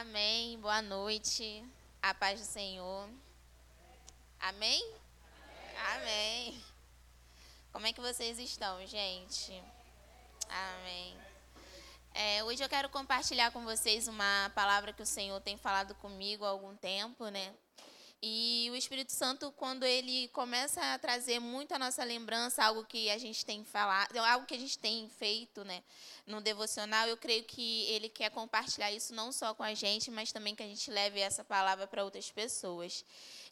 Amém. Boa noite. A paz do Senhor. Amém? Amém. Amém. Como é que vocês estão, gente? Amém. É, hoje eu quero compartilhar com vocês uma palavra que o Senhor tem falado comigo há algum tempo, né? E o Espírito Santo, quando ele começa a trazer muito a nossa lembrança, algo que a gente tem falado, algo que a gente tem feito, né, no devocional, eu creio que ele quer compartilhar isso não só com a gente, mas também que a gente leve essa palavra para outras pessoas.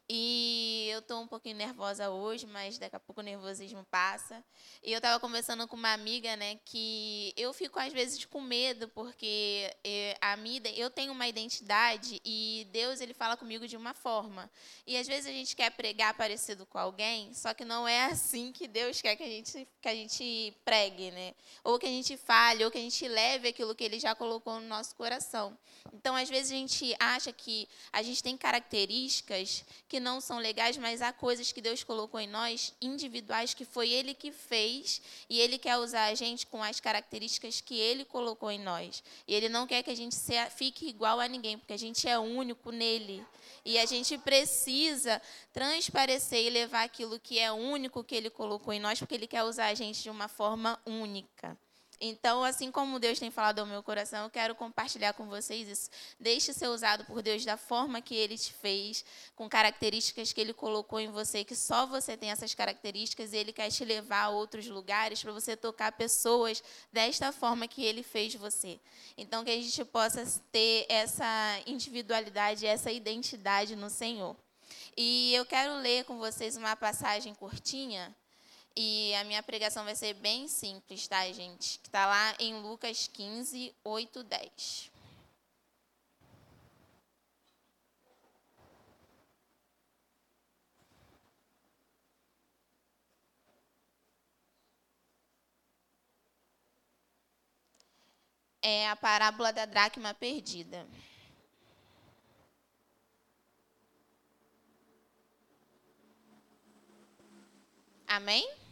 E eu estou um pouquinho nervosa hoje, mas daqui a pouco o nervosismo passa. E eu estava conversando com uma amiga, né, que eu fico às vezes com medo, porque eh, a minha, eu tenho uma identidade e Deus ele fala comigo de uma forma. E às vezes a gente quer pregar parecido com alguém, só que não é assim que Deus quer que a gente, que a gente pregue, né? Ou que a gente fale, ou que a gente leve aquilo que Ele já colocou no nosso coração. Então, às vezes a gente acha que a gente tem características que que não são legais, mas há coisas que Deus colocou em nós, individuais, que foi Ele que fez, e Ele quer usar a gente com as características que Ele colocou em nós. E Ele não quer que a gente fique igual a ninguém, porque a gente é único nele. E a gente precisa transparecer e levar aquilo que é único que Ele colocou em nós, porque Ele quer usar a gente de uma forma única. Então, assim como Deus tem falado ao meu coração, eu quero compartilhar com vocês isso. Deixe ser usado por Deus da forma que Ele te fez, com características que Ele colocou em você, que só você tem essas características e Ele quer te levar a outros lugares para você tocar pessoas desta forma que Ele fez você. Então, que a gente possa ter essa individualidade, essa identidade no Senhor. E eu quero ler com vocês uma passagem curtinha e a minha pregação vai ser bem simples, tá, gente? Que está lá em Lucas 15, 8, 10. É a parábola da dracma perdida. Amém?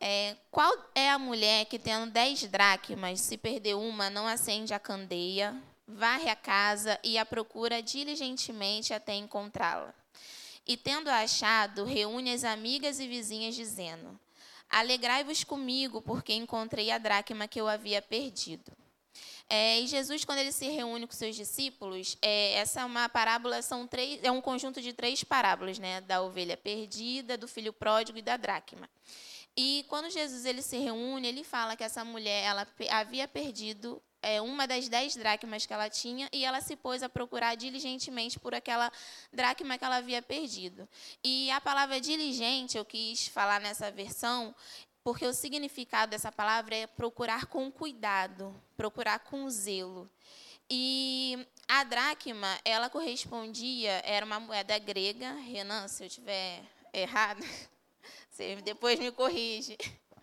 É, qual é a mulher que, tendo dez dracmas, se perder uma, não acende a candeia, varre a casa e a procura diligentemente até encontrá-la? E, tendo achado, reúne as amigas e vizinhas, dizendo: Alegrai-vos comigo, porque encontrei a dracma que eu havia perdido. É, e Jesus, quando ele se reúne com seus discípulos, é, essa é uma parábola, são três, é um conjunto de três parábolas, né? Da ovelha perdida, do filho pródigo e da dracma. E quando Jesus ele se reúne, ele fala que essa mulher ela havia perdido é, uma das dez dracmas que ela tinha e ela se pôs a procurar diligentemente por aquela dracma que ela havia perdido. E a palavra diligente, eu quis falar nessa versão, porque o significado dessa palavra é procurar com cuidado, procurar com zelo. E a dracma, ela correspondia, era uma moeda grega, Renan, se eu tiver errado, Você depois me corrige.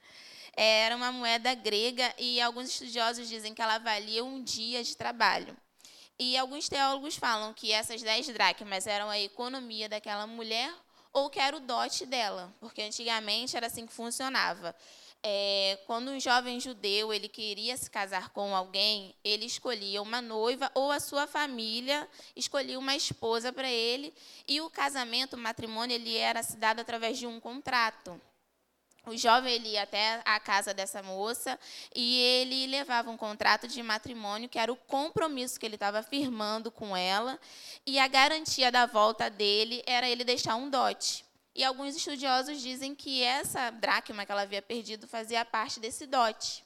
Era uma moeda grega e alguns estudiosos dizem que ela valia um dia de trabalho. E alguns teólogos falam que essas dez dracmas eram a economia daquela mulher ou que era o dote dela, porque antigamente era assim que funcionava. É, quando um jovem judeu ele queria se casar com alguém, ele escolhia uma noiva ou a sua família escolhia uma esposa para ele e o casamento, o matrimônio, ele era se dado através de um contrato. O jovem ele ia até a casa dessa moça e ele levava um contrato de matrimônio, que era o compromisso que ele estava firmando com ela, e a garantia da volta dele era ele deixar um dote. E alguns estudiosos dizem que essa dracma que ela havia perdido fazia parte desse dote.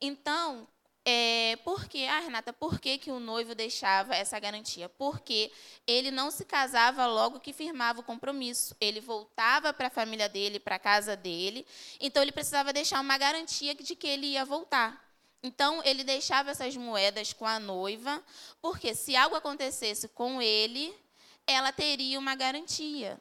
Então, é, por que, ah, Renata, por que, que o noivo deixava essa garantia? Porque ele não se casava logo que firmava o compromisso. Ele voltava para a família dele, para a casa dele. Então, ele precisava deixar uma garantia de que ele ia voltar. Então, ele deixava essas moedas com a noiva, porque se algo acontecesse com ele, ela teria uma garantia.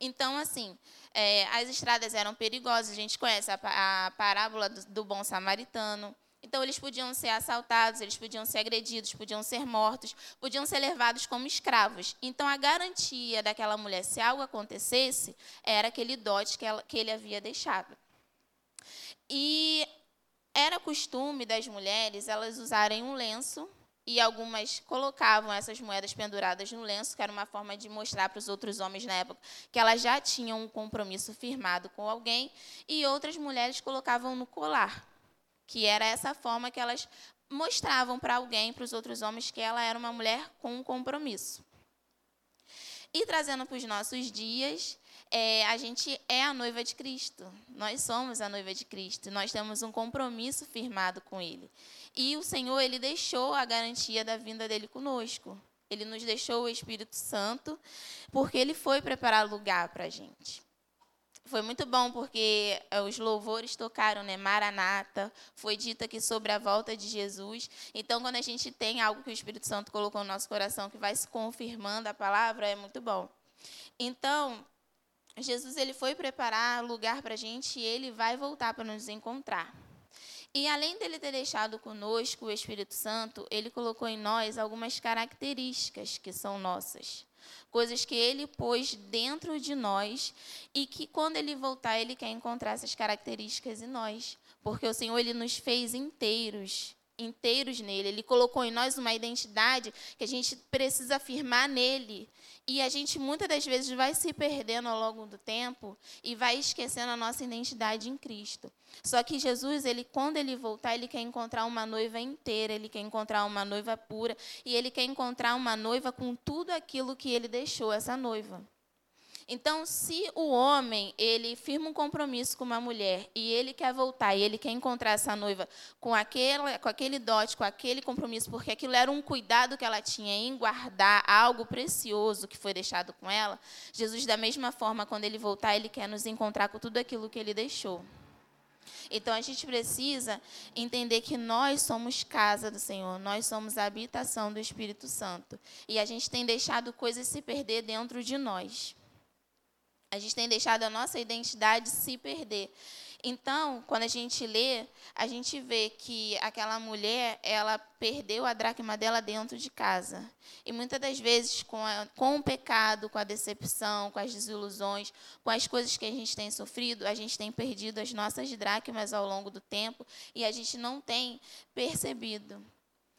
Então, assim, é, as estradas eram perigosas. A gente conhece a, a parábola do, do bom samaritano. Então, eles podiam ser assaltados, eles podiam ser agredidos, podiam ser mortos, podiam ser levados como escravos. Então, a garantia daquela mulher, se algo acontecesse, era aquele dote que, ela, que ele havia deixado. E era costume das mulheres elas usarem um lenço e algumas colocavam essas moedas penduradas no lenço, que era uma forma de mostrar para os outros homens na época que elas já tinham um compromisso firmado com alguém, e outras mulheres colocavam no colar, que era essa forma que elas mostravam para alguém, para os outros homens, que ela era uma mulher com um compromisso. E trazendo para os nossos dias, é, a gente é a noiva de Cristo. Nós somos a noiva de Cristo. Nós temos um compromisso firmado com Ele. E o Senhor, Ele deixou a garantia da vinda dele conosco. Ele nos deixou o Espírito Santo, porque Ele foi preparar lugar para a gente. Foi muito bom porque é, os louvores tocaram, né? Maranata, foi dito aqui sobre a volta de Jesus. Então, quando a gente tem algo que o Espírito Santo colocou no nosso coração, que vai se confirmando a palavra, é muito bom. Então, Jesus ele foi preparar lugar para a gente e ele vai voltar para nos encontrar. E além dele ter deixado conosco o Espírito Santo, ele colocou em nós algumas características que são nossas. Coisas que ele pôs dentro de nós e que quando ele voltar, ele quer encontrar essas características em nós. Porque o Senhor ele nos fez inteiros, inteiros nele. Ele colocou em nós uma identidade que a gente precisa afirmar nele. E a gente muitas das vezes vai se perdendo ao longo do tempo e vai esquecendo a nossa identidade em Cristo. Só que Jesus, ele quando ele voltar, ele quer encontrar uma noiva inteira, ele quer encontrar uma noiva pura e ele quer encontrar uma noiva com tudo aquilo que ele deixou essa noiva. Então, se o homem ele firma um compromisso com uma mulher e ele quer voltar e ele quer encontrar essa noiva com aquele, com aquele dote, com aquele compromisso, porque aquilo era um cuidado que ela tinha em guardar algo precioso que foi deixado com ela, Jesus, da mesma forma, quando ele voltar, ele quer nos encontrar com tudo aquilo que ele deixou. Então a gente precisa entender que nós somos casa do Senhor, nós somos a habitação do Espírito Santo. E a gente tem deixado coisas se perder dentro de nós. A gente tem deixado a nossa identidade se perder. Então, quando a gente lê, a gente vê que aquela mulher, ela perdeu a dracma dela dentro de casa. E muitas das vezes, com, a, com o pecado, com a decepção, com as desilusões, com as coisas que a gente tem sofrido, a gente tem perdido as nossas dracmas ao longo do tempo e a gente não tem percebido.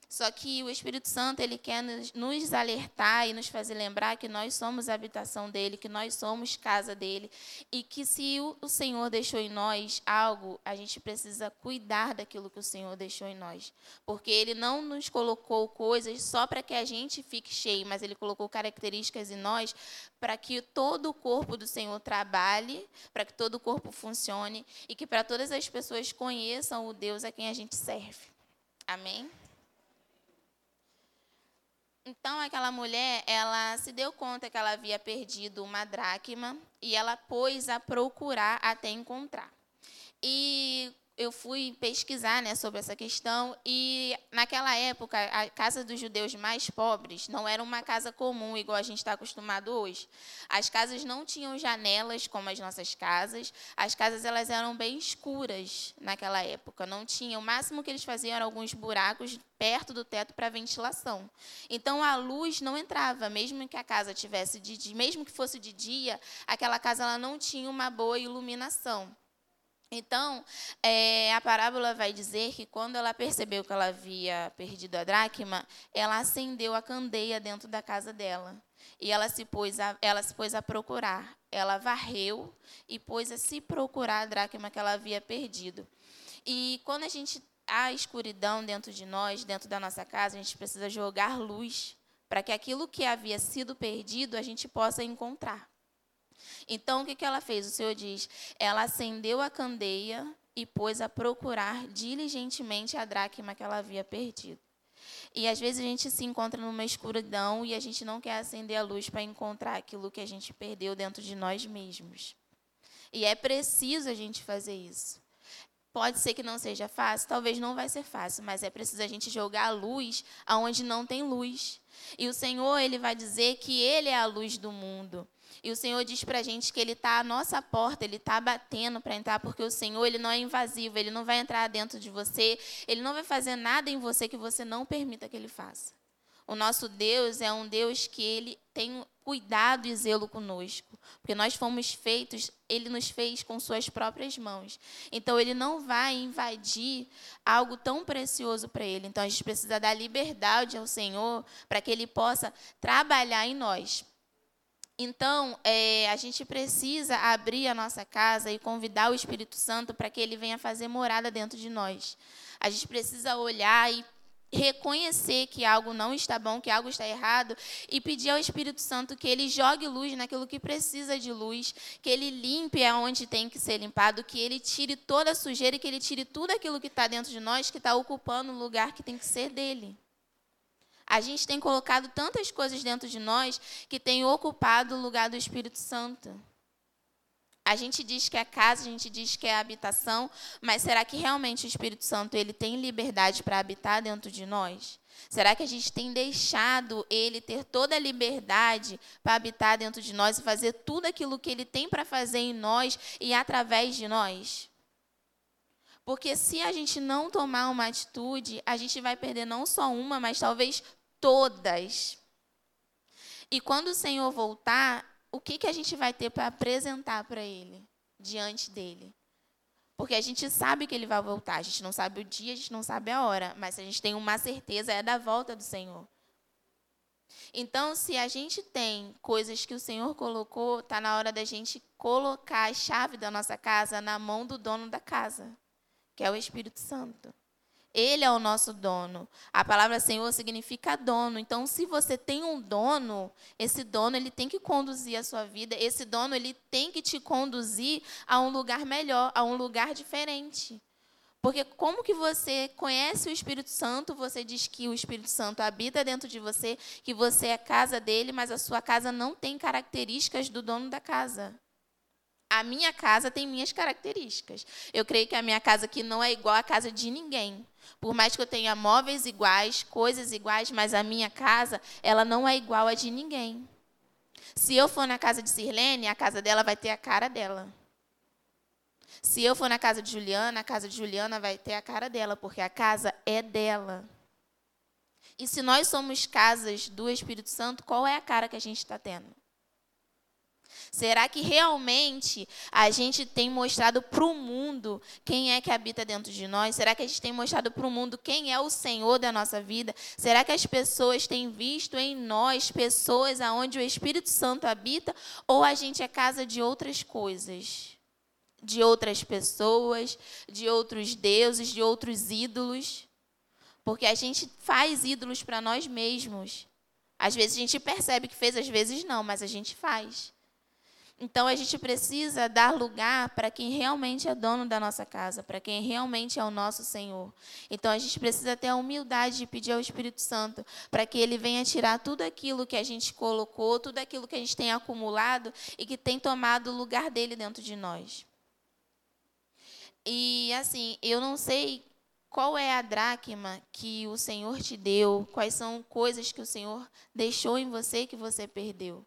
Só que o Espírito Santo ele quer nos alertar e nos fazer lembrar que nós somos a habitação dele, que nós somos casa dele e que se o Senhor deixou em nós algo, a gente precisa cuidar daquilo que o Senhor deixou em nós, porque ele não nos colocou coisas só para que a gente fique cheio, mas ele colocou características em nós para que todo o corpo do Senhor trabalhe, para que todo o corpo funcione e que para todas as pessoas conheçam o Deus a quem a gente serve. Amém. Então aquela mulher, ela se deu conta que ela havia perdido uma dracma e ela pôs a procurar até encontrar. E eu fui pesquisar né, sobre essa questão e naquela época a casa dos judeus mais pobres não era uma casa comum igual a gente está acostumado hoje. As casas não tinham janelas como as nossas casas. As casas elas eram bem escuras naquela época. Não tinha. O máximo que eles faziam eram alguns buracos perto do teto para ventilação. Então a luz não entrava, mesmo que a casa tivesse de mesmo que fosse de dia, aquela casa ela não tinha uma boa iluminação. Então, é, a parábola vai dizer que quando ela percebeu que ela havia perdido a dracma, ela acendeu a candeia dentro da casa dela. E ela se pôs a, ela se pôs a procurar. Ela varreu e pôs a se procurar a dracma que ela havia perdido. E quando a gente há escuridão dentro de nós, dentro da nossa casa, a gente precisa jogar luz para que aquilo que havia sido perdido a gente possa encontrar. Então, o que, que ela fez? O Senhor diz: ela acendeu a candeia e pôs a procurar diligentemente a dracma que ela havia perdido. E às vezes a gente se encontra numa escuridão e a gente não quer acender a luz para encontrar aquilo que a gente perdeu dentro de nós mesmos. E é preciso a gente fazer isso. Pode ser que não seja fácil, talvez não vai ser fácil, mas é preciso a gente jogar a luz aonde não tem luz. E o Senhor, ele vai dizer que ele é a luz do mundo. E o Senhor diz para a gente que Ele está à nossa porta, Ele está batendo para entrar, porque o Senhor ele não é invasivo, Ele não vai entrar dentro de você, Ele não vai fazer nada em você que você não permita que Ele faça. O nosso Deus é um Deus que Ele tem cuidado e zelo conosco, porque nós fomos feitos, ele nos fez com suas próprias mãos. Então ele não vai invadir algo tão precioso para ele. Então a gente precisa dar liberdade ao Senhor para que ele possa trabalhar em nós. Então, é, a gente precisa abrir a nossa casa e convidar o Espírito Santo para que ele venha fazer morada dentro de nós. A gente precisa olhar e reconhecer que algo não está bom, que algo está errado e pedir ao Espírito Santo que ele jogue luz naquilo que precisa de luz, que ele limpe aonde tem que ser limpado, que ele tire toda a sujeira e que ele tire tudo aquilo que está dentro de nós que está ocupando o lugar que tem que ser dele. A gente tem colocado tantas coisas dentro de nós que tem ocupado o lugar do Espírito Santo. A gente diz que é casa, a gente diz que é habitação, mas será que realmente o Espírito Santo ele tem liberdade para habitar dentro de nós? Será que a gente tem deixado ele ter toda a liberdade para habitar dentro de nós e fazer tudo aquilo que ele tem para fazer em nós e através de nós? Porque se a gente não tomar uma atitude, a gente vai perder não só uma, mas talvez todas. E quando o Senhor voltar, o que, que a gente vai ter para apresentar para Ele, diante dele? Porque a gente sabe que Ele vai voltar, a gente não sabe o dia, a gente não sabe a hora, mas a gente tem uma certeza, é da volta do Senhor. Então, se a gente tem coisas que o Senhor colocou, está na hora da gente colocar a chave da nossa casa na mão do dono da casa, que é o Espírito Santo. Ele é o nosso dono. A palavra Senhor significa dono. Então, se você tem um dono, esse dono ele tem que conduzir a sua vida. Esse dono ele tem que te conduzir a um lugar melhor, a um lugar diferente. Porque como que você conhece o Espírito Santo, você diz que o Espírito Santo habita dentro de você, que você é casa dele, mas a sua casa não tem características do dono da casa. A minha casa tem minhas características. Eu creio que a minha casa aqui não é igual à casa de ninguém. Por mais que eu tenha móveis iguais, coisas iguais, mas a minha casa, ela não é igual a de ninguém. Se eu for na casa de Sirlene, a casa dela vai ter a cara dela. Se eu for na casa de Juliana, a casa de Juliana vai ter a cara dela, porque a casa é dela. E se nós somos casas do Espírito Santo, qual é a cara que a gente está tendo? Será que realmente a gente tem mostrado para o mundo quem é que habita dentro de nós? Será que a gente tem mostrado para o mundo quem é o Senhor da nossa vida? Será que as pessoas têm visto em nós pessoas aonde o Espírito Santo habita ou a gente é casa de outras coisas? De outras pessoas, de outros deuses, de outros ídolos? Porque a gente faz ídolos para nós mesmos. Às vezes a gente percebe que fez, às vezes não, mas a gente faz. Então a gente precisa dar lugar para quem realmente é dono da nossa casa, para quem realmente é o nosso Senhor. Então a gente precisa ter a humildade de pedir ao Espírito Santo para que ele venha tirar tudo aquilo que a gente colocou, tudo aquilo que a gente tem acumulado e que tem tomado o lugar dele dentro de nós. E assim, eu não sei qual é a dracma que o Senhor te deu, quais são coisas que o Senhor deixou em você que você perdeu.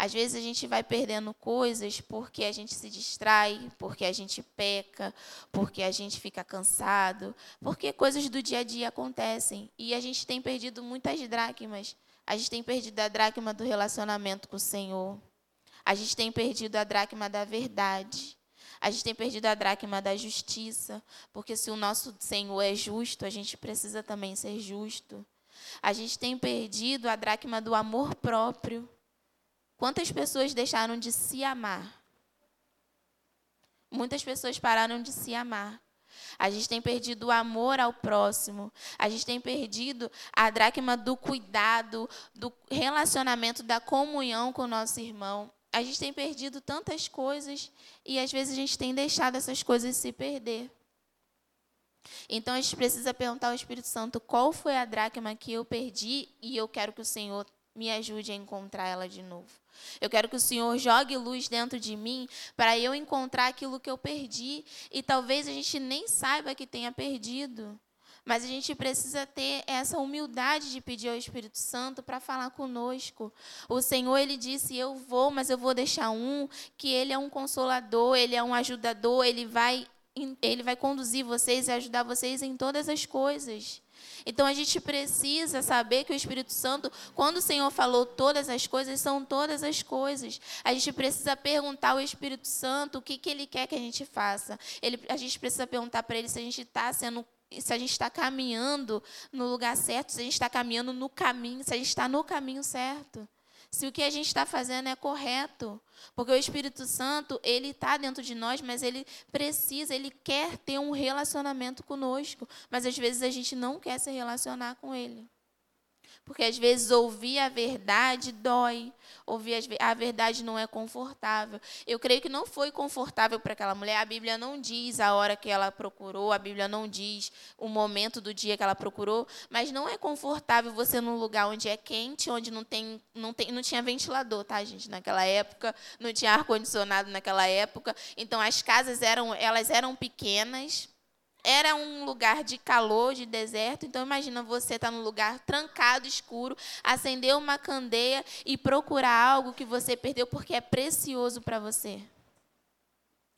Às vezes a gente vai perdendo coisas porque a gente se distrai, porque a gente peca, porque a gente fica cansado, porque coisas do dia a dia acontecem. E a gente tem perdido muitas dracmas. A gente tem perdido a dracma do relacionamento com o Senhor. A gente tem perdido a dracma da verdade. A gente tem perdido a dracma da justiça, porque se o nosso Senhor é justo, a gente precisa também ser justo. A gente tem perdido a dracma do amor próprio. Quantas pessoas deixaram de se amar? Muitas pessoas pararam de se amar. A gente tem perdido o amor ao próximo. A gente tem perdido a dracma do cuidado, do relacionamento, da comunhão com o nosso irmão. A gente tem perdido tantas coisas e às vezes a gente tem deixado essas coisas se perder. Então a gente precisa perguntar ao Espírito Santo qual foi a dracma que eu perdi e eu quero que o Senhor me ajude a encontrar ela de novo. Eu quero que o Senhor jogue luz dentro de mim para eu encontrar aquilo que eu perdi e talvez a gente nem saiba que tenha perdido. Mas a gente precisa ter essa humildade de pedir ao Espírito Santo para falar conosco. O Senhor, ele disse: Eu vou, mas eu vou deixar um, que ele é um consolador, ele é um ajudador, ele vai, ele vai conduzir vocês e ajudar vocês em todas as coisas. Então a gente precisa saber que o Espírito Santo, quando o Senhor falou todas as coisas, são todas as coisas. A gente precisa perguntar ao Espírito Santo o que, que ele quer que a gente faça. Ele, a gente precisa perguntar para ele se a gente está sendo se a gente está caminhando no lugar certo, se a gente está caminhando no caminho, se a gente está no caminho certo se o que a gente está fazendo é correto. Porque o Espírito Santo, ele está dentro de nós, mas ele precisa, ele quer ter um relacionamento conosco. Mas às vezes a gente não quer se relacionar com ele. Porque às vezes ouvir a verdade dói, ouvir a verdade não é confortável. Eu creio que não foi confortável para aquela mulher. A Bíblia não diz a hora que ela procurou, a Bíblia não diz o momento do dia que ela procurou, mas não é confortável você num lugar onde é quente, onde não tem, não tem, não tinha ventilador, tá, gente? Naquela época não tinha ar condicionado naquela época. Então as casas eram, elas eram pequenas era um lugar de calor, de deserto. Então imagina você estar tá num lugar trancado, escuro, acender uma candeia e procurar algo que você perdeu porque é precioso para você.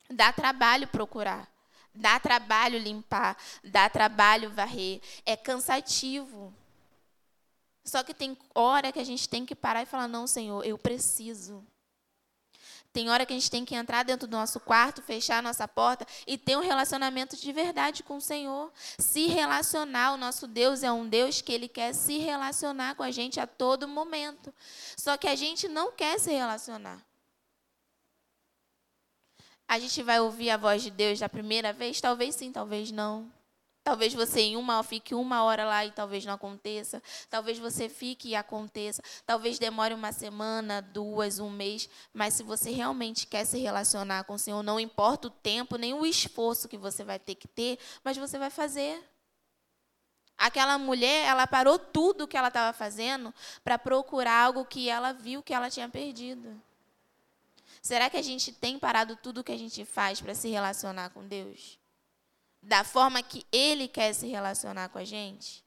Dá trabalho procurar. Dá trabalho limpar, dá trabalho varrer, é cansativo. Só que tem hora que a gente tem que parar e falar: "Não, Senhor, eu preciso. Tem hora que a gente tem que entrar dentro do nosso quarto, fechar a nossa porta e ter um relacionamento de verdade com o Senhor. Se relacionar. O nosso Deus é um Deus que ele quer se relacionar com a gente a todo momento. Só que a gente não quer se relacionar. A gente vai ouvir a voz de Deus da primeira vez? Talvez sim, talvez não. Talvez você em uma fique uma hora lá e talvez não aconteça. Talvez você fique e aconteça. Talvez demore uma semana, duas, um mês. Mas se você realmente quer se relacionar com o Senhor, não importa o tempo nem o esforço que você vai ter que ter, mas você vai fazer. Aquela mulher, ela parou tudo que ela estava fazendo para procurar algo que ela viu que ela tinha perdido. Será que a gente tem parado tudo o que a gente faz para se relacionar com Deus? Da forma que Ele quer se relacionar com a gente?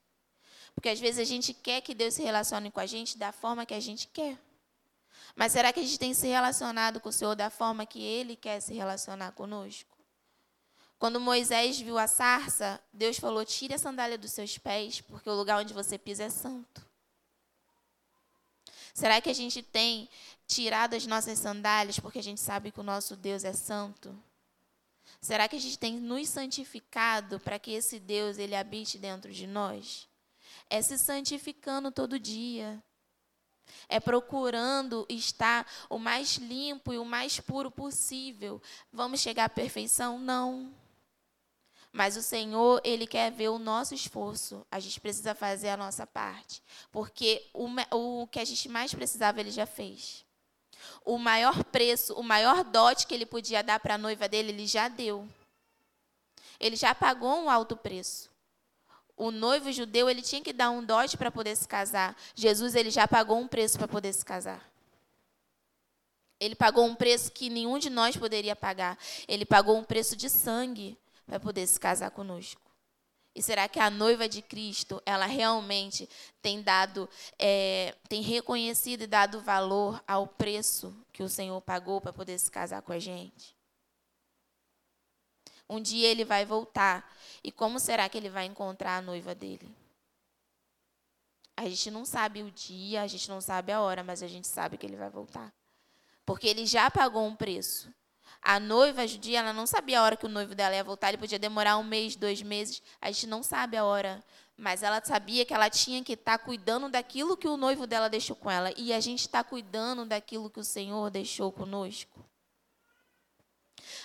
Porque às vezes a gente quer que Deus se relacione com a gente da forma que a gente quer. Mas será que a gente tem se relacionado com o Senhor da forma que Ele quer se relacionar conosco? Quando Moisés viu a sarça, Deus falou: tire a sandália dos seus pés, porque o lugar onde você pisa é santo. Será que a gente tem tirado as nossas sandálias porque a gente sabe que o nosso Deus é santo? Será que a gente tem nos santificado para que esse Deus ele habite dentro de nós? É se santificando todo dia. É procurando estar o mais limpo e o mais puro possível. Vamos chegar à perfeição? Não. Mas o Senhor, Ele quer ver o nosso esforço. A gente precisa fazer a nossa parte. Porque o, o que a gente mais precisava, Ele já fez o maior preço, o maior dote que ele podia dar para a noiva dele, ele já deu. Ele já pagou um alto preço. O noivo judeu, ele tinha que dar um dote para poder se casar. Jesus, ele já pagou um preço para poder se casar. Ele pagou um preço que nenhum de nós poderia pagar. Ele pagou um preço de sangue para poder se casar conosco. E será que a noiva de Cristo, ela realmente tem dado, é, tem reconhecido e dado valor ao preço que o Senhor pagou para poder se casar com a gente? Um dia ele vai voltar. E como será que ele vai encontrar a noiva dele? A gente não sabe o dia, a gente não sabe a hora, mas a gente sabe que ele vai voltar. Porque ele já pagou um preço. A noiva judia, ela não sabia a hora que o noivo dela ia voltar. Ele podia demorar um mês, dois meses. A gente não sabe a hora. Mas ela sabia que ela tinha que estar tá cuidando daquilo que o noivo dela deixou com ela. E a gente está cuidando daquilo que o Senhor deixou conosco.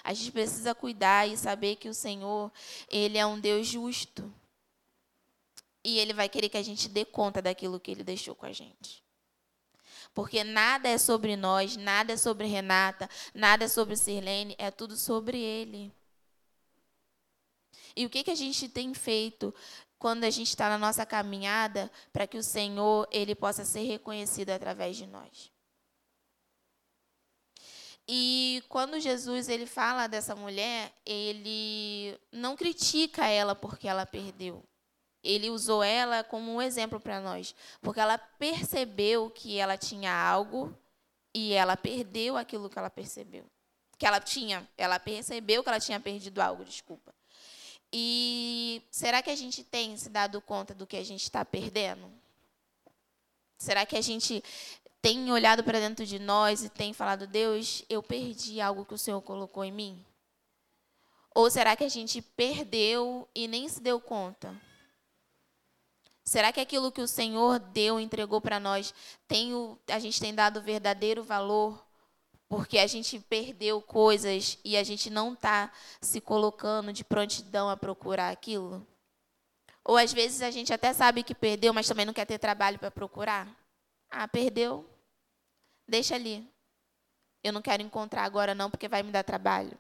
A gente precisa cuidar e saber que o Senhor, Ele é um Deus justo. E Ele vai querer que a gente dê conta daquilo que Ele deixou com a gente. Porque nada é sobre nós, nada é sobre Renata, nada é sobre Sirlene, é tudo sobre Ele. E o que, que a gente tem feito quando a gente está na nossa caminhada para que o Senhor ele possa ser reconhecido através de nós? E quando Jesus ele fala dessa mulher, ele não critica ela porque ela perdeu ele usou ela como um exemplo para nós, porque ela percebeu que ela tinha algo e ela perdeu aquilo que ela percebeu. Que ela tinha, ela percebeu que ela tinha perdido algo, desculpa. E será que a gente tem se dado conta do que a gente está perdendo? Será que a gente tem olhado para dentro de nós e tem falado, Deus, eu perdi algo que o Senhor colocou em mim? Ou será que a gente perdeu e nem se deu conta? Será que aquilo que o Senhor deu, entregou para nós, tem o, a gente tem dado verdadeiro valor? Porque a gente perdeu coisas e a gente não está se colocando de prontidão a procurar aquilo? Ou às vezes a gente até sabe que perdeu, mas também não quer ter trabalho para procurar? Ah, perdeu? Deixa ali. Eu não quero encontrar agora não, porque vai me dar trabalho.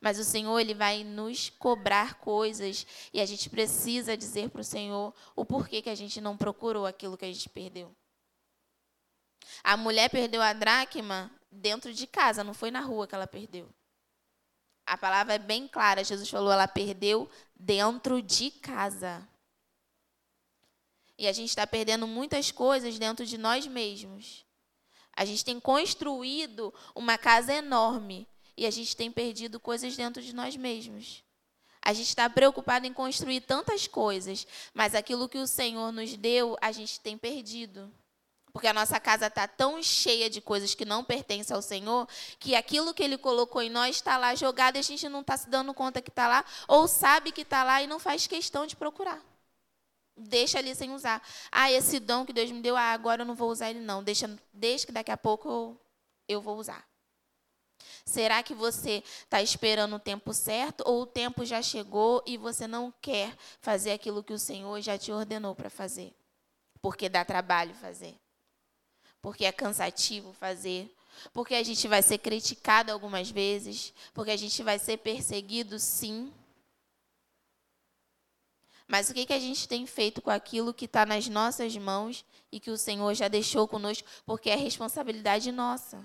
Mas o Senhor, Ele vai nos cobrar coisas e a gente precisa dizer para o Senhor o porquê que a gente não procurou aquilo que a gente perdeu. A mulher perdeu a dracma dentro de casa, não foi na rua que ela perdeu. A palavra é bem clara, Jesus falou, ela perdeu dentro de casa. E a gente está perdendo muitas coisas dentro de nós mesmos. A gente tem construído uma casa enorme, e a gente tem perdido coisas dentro de nós mesmos. A gente está preocupado em construir tantas coisas, mas aquilo que o Senhor nos deu, a gente tem perdido. Porque a nossa casa está tão cheia de coisas que não pertencem ao Senhor, que aquilo que Ele colocou em nós está lá jogado e a gente não está se dando conta que está lá, ou sabe que está lá e não faz questão de procurar. Deixa ali sem usar. Ah, esse dom que Deus me deu, ah, agora eu não vou usar ele, não. Deixa, deixa que daqui a pouco eu, eu vou usar. Será que você está esperando o tempo certo ou o tempo já chegou e você não quer fazer aquilo que o Senhor já te ordenou para fazer? Porque dá trabalho fazer. Porque é cansativo fazer. Porque a gente vai ser criticado algumas vezes. Porque a gente vai ser perseguido, sim. Mas o que, que a gente tem feito com aquilo que está nas nossas mãos e que o Senhor já deixou conosco? Porque é responsabilidade nossa.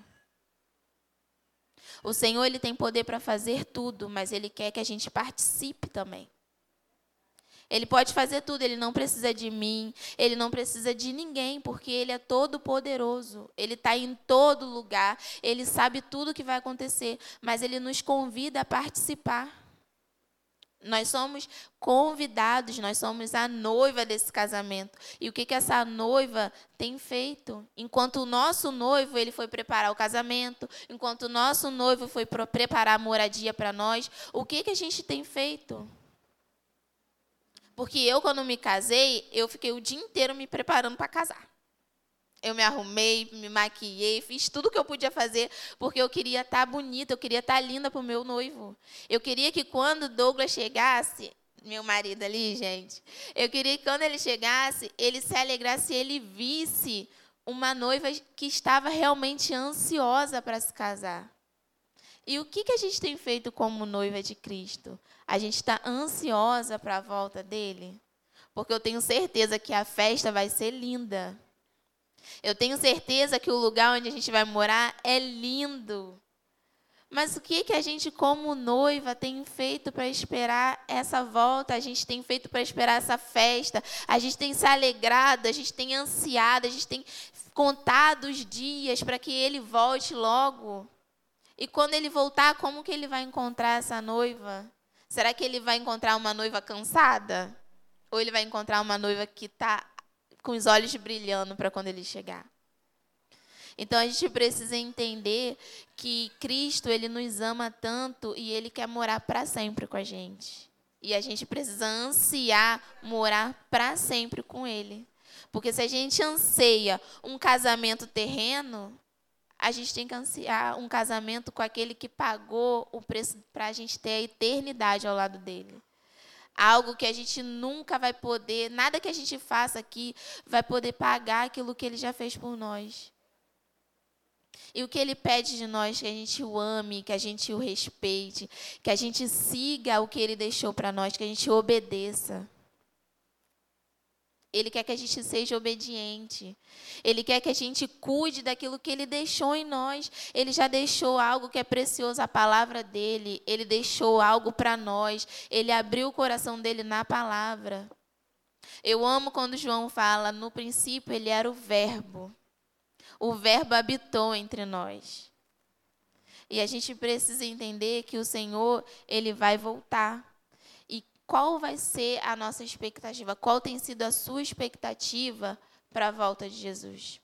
O Senhor ele tem poder para fazer tudo, mas ele quer que a gente participe também. Ele pode fazer tudo, ele não precisa de mim, ele não precisa de ninguém, porque ele é todo poderoso. Ele está em todo lugar, ele sabe tudo o que vai acontecer, mas ele nos convida a participar. Nós somos convidados, nós somos a noiva desse casamento. E o que, que essa noiva tem feito? Enquanto o nosso noivo ele foi preparar o casamento, enquanto o nosso noivo foi preparar a moradia para nós, o que, que a gente tem feito? Porque eu, quando me casei, eu fiquei o dia inteiro me preparando para casar. Eu me arrumei, me maquiei, fiz tudo que eu podia fazer, porque eu queria estar tá bonita, eu queria estar tá linda para o meu noivo. Eu queria que quando Douglas chegasse, meu marido ali, gente, eu queria que quando ele chegasse, ele se alegrasse, ele visse uma noiva que estava realmente ansiosa para se casar. E o que, que a gente tem feito como noiva de Cristo? A gente está ansiosa para a volta dele? Porque eu tenho certeza que a festa vai ser linda. Eu tenho certeza que o lugar onde a gente vai morar é lindo. Mas o que que a gente como noiva tem feito para esperar essa volta? A gente tem feito para esperar essa festa? A gente tem se alegrado, a gente tem ansiado, a gente tem contado os dias para que ele volte logo. E quando ele voltar, como que ele vai encontrar essa noiva? Será que ele vai encontrar uma noiva cansada? Ou ele vai encontrar uma noiva que está com os olhos brilhando para quando ele chegar. Então a gente precisa entender que Cristo ele nos ama tanto e ele quer morar para sempre com a gente. E a gente precisa ansiar morar para sempre com ele. Porque se a gente anseia um casamento terreno, a gente tem que ansiar um casamento com aquele que pagou o preço para a gente ter a eternidade ao lado dele algo que a gente nunca vai poder, nada que a gente faça aqui vai poder pagar aquilo que ele já fez por nós. E o que ele pede de nós, que a gente o ame, que a gente o respeite, que a gente siga o que ele deixou para nós, que a gente obedeça. Ele quer que a gente seja obediente. Ele quer que a gente cuide daquilo que ele deixou em nós. Ele já deixou algo que é precioso, a palavra dele. Ele deixou algo para nós. Ele abriu o coração dele na palavra. Eu amo quando João fala, no princípio ele era o Verbo. O Verbo habitou entre nós. E a gente precisa entender que o Senhor, ele vai voltar. Qual vai ser a nossa expectativa? Qual tem sido a sua expectativa para a volta de Jesus?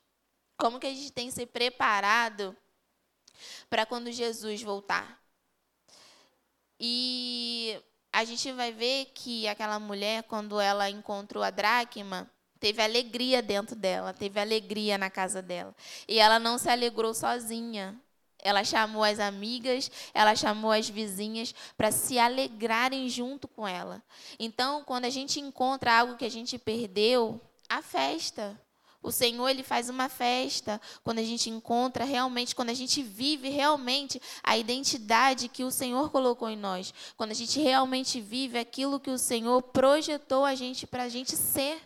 Como que a gente tem se preparado para quando Jesus voltar? E a gente vai ver que aquela mulher, quando ela encontrou a dracma, teve alegria dentro dela, teve alegria na casa dela. E ela não se alegrou sozinha. Ela chamou as amigas, ela chamou as vizinhas para se alegrarem junto com ela. Então, quando a gente encontra algo que a gente perdeu, a festa. O Senhor ele faz uma festa quando a gente encontra realmente, quando a gente vive realmente a identidade que o Senhor colocou em nós, quando a gente realmente vive aquilo que o Senhor projetou a gente para a gente ser.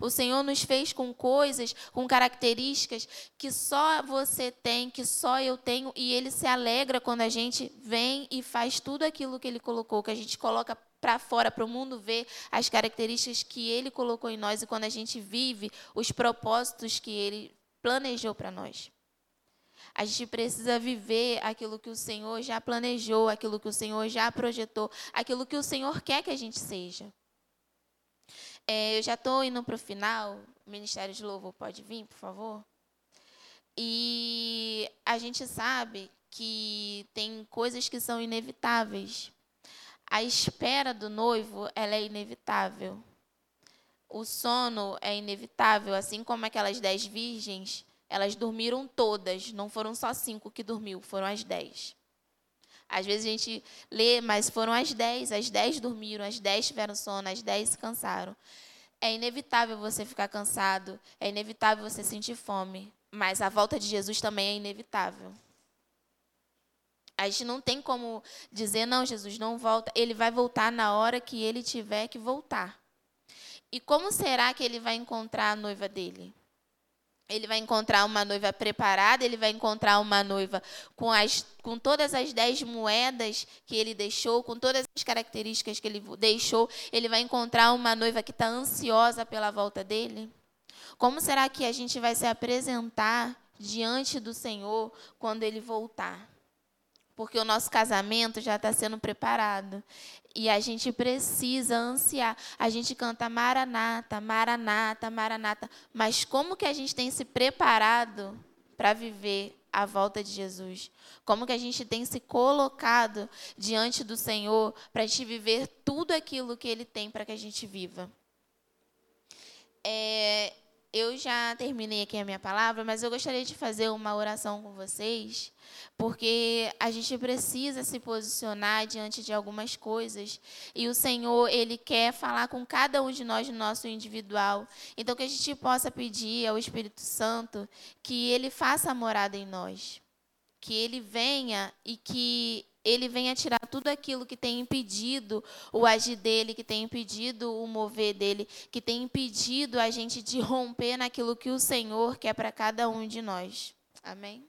O Senhor nos fez com coisas, com características que só você tem, que só eu tenho, e Ele se alegra quando a gente vem e faz tudo aquilo que Ele colocou, que a gente coloca para fora, para o mundo ver as características que Ele colocou em nós e quando a gente vive os propósitos que Ele planejou para nós. A gente precisa viver aquilo que o Senhor já planejou, aquilo que o Senhor já projetou, aquilo que o Senhor quer que a gente seja. É, eu já estou indo para o final. Ministério de Louvor pode vir, por favor? E a gente sabe que tem coisas que são inevitáveis. A espera do noivo ela é inevitável. O sono é inevitável, assim como aquelas dez virgens, elas dormiram todas, não foram só cinco que dormiu, foram as dez. Às vezes a gente lê, mas foram as dez, as dez dormiram, as dez tiveram sono, as dez se cansaram. É inevitável você ficar cansado, é inevitável você sentir fome, mas a volta de Jesus também é inevitável. A gente não tem como dizer, não, Jesus não volta. Ele vai voltar na hora que ele tiver que voltar. E como será que ele vai encontrar a noiva dele? Ele vai encontrar uma noiva preparada, ele vai encontrar uma noiva com, as, com todas as dez moedas que ele deixou, com todas as características que ele deixou. Ele vai encontrar uma noiva que está ansiosa pela volta dele. Como será que a gente vai se apresentar diante do Senhor quando ele voltar? porque o nosso casamento já está sendo preparado. E a gente precisa ansiar. A gente canta Maranata, Maranata, Maranata. Mas como que a gente tem se preparado para viver a volta de Jesus? Como que a gente tem se colocado diante do Senhor para a gente viver tudo aquilo que Ele tem para que a gente viva? É, eu já terminei aqui a minha palavra, mas eu gostaria de fazer uma oração com vocês, porque a gente precisa se posicionar diante de algumas coisas, e o Senhor, ele quer falar com cada um de nós no nosso individual. Então que a gente possa pedir ao Espírito Santo que ele faça a morada em nós, que ele venha e que ele venha tirar tudo aquilo que tem impedido o agir dele, que tem impedido o mover dele, que tem impedido a gente de romper naquilo que o Senhor quer para cada um de nós. Amém?